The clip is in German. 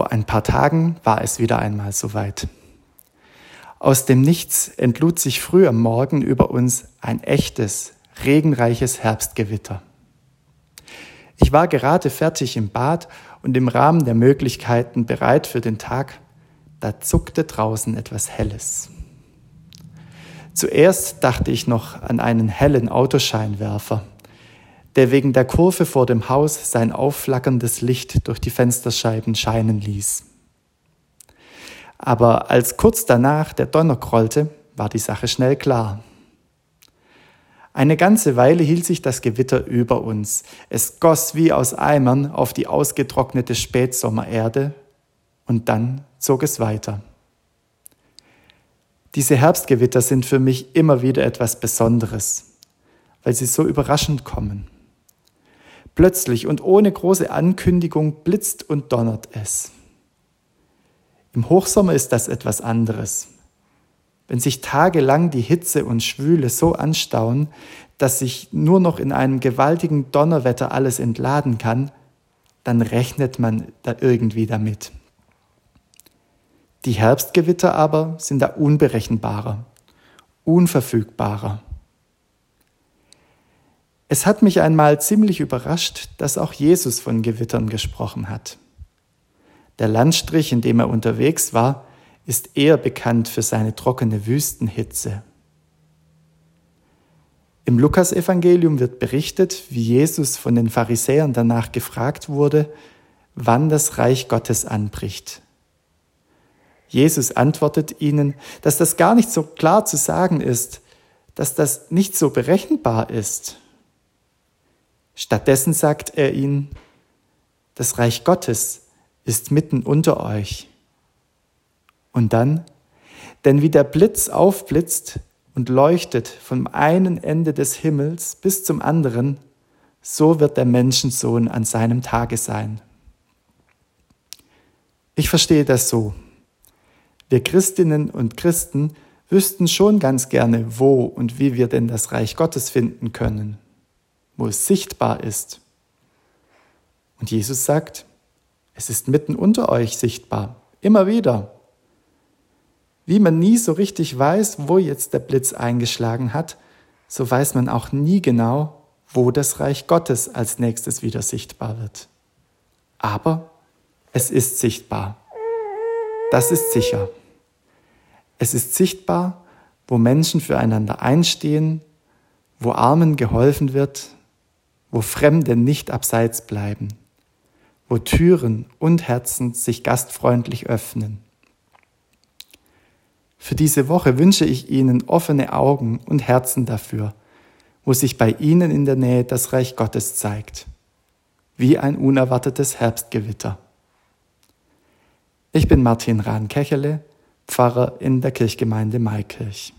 Vor ein paar Tagen war es wieder einmal soweit. Aus dem Nichts entlud sich früh am Morgen über uns ein echtes, regenreiches Herbstgewitter. Ich war gerade fertig im Bad und im Rahmen der Möglichkeiten bereit für den Tag, da zuckte draußen etwas Helles. Zuerst dachte ich noch an einen hellen Autoscheinwerfer, der wegen der Kurve vor dem Haus sein aufflackerndes Licht durch die Fensterscheiben scheinen ließ. Aber als kurz danach der Donner grollte, war die Sache schnell klar. Eine ganze Weile hielt sich das Gewitter über uns. Es goss wie aus Eimern auf die ausgetrocknete Spätsommererde und dann zog es weiter. Diese Herbstgewitter sind für mich immer wieder etwas Besonderes, weil sie so überraschend kommen. Plötzlich und ohne große Ankündigung blitzt und donnert es. Im Hochsommer ist das etwas anderes. Wenn sich tagelang die Hitze und Schwüle so anstauen, dass sich nur noch in einem gewaltigen Donnerwetter alles entladen kann, dann rechnet man da irgendwie damit. Die Herbstgewitter aber sind da unberechenbarer, unverfügbarer. Es hat mich einmal ziemlich überrascht, dass auch Jesus von Gewittern gesprochen hat. Der Landstrich, in dem er unterwegs war, ist eher bekannt für seine trockene Wüstenhitze. Im Lukasevangelium wird berichtet, wie Jesus von den Pharisäern danach gefragt wurde, wann das Reich Gottes anbricht. Jesus antwortet ihnen, dass das gar nicht so klar zu sagen ist, dass das nicht so berechenbar ist. Stattdessen sagt er ihnen, das Reich Gottes ist mitten unter euch. Und dann, denn wie der Blitz aufblitzt und leuchtet vom einen Ende des Himmels bis zum anderen, so wird der Menschensohn an seinem Tage sein. Ich verstehe das so. Wir Christinnen und Christen wüssten schon ganz gerne, wo und wie wir denn das Reich Gottes finden können, wo es sichtbar ist. Und Jesus sagt, es ist mitten unter euch sichtbar, immer wieder. Wie man nie so richtig weiß, wo jetzt der Blitz eingeschlagen hat, so weiß man auch nie genau, wo das Reich Gottes als nächstes wieder sichtbar wird. Aber es ist sichtbar. Das ist sicher. Es ist sichtbar, wo Menschen füreinander einstehen, wo Armen geholfen wird, wo Fremde nicht abseits bleiben wo Türen und Herzen sich gastfreundlich öffnen. Für diese Woche wünsche ich Ihnen offene Augen und Herzen dafür, wo sich bei Ihnen in der Nähe das Reich Gottes zeigt, wie ein unerwartetes Herbstgewitter. Ich bin Martin Rahn-Kechele, Pfarrer in der Kirchgemeinde Maikirch.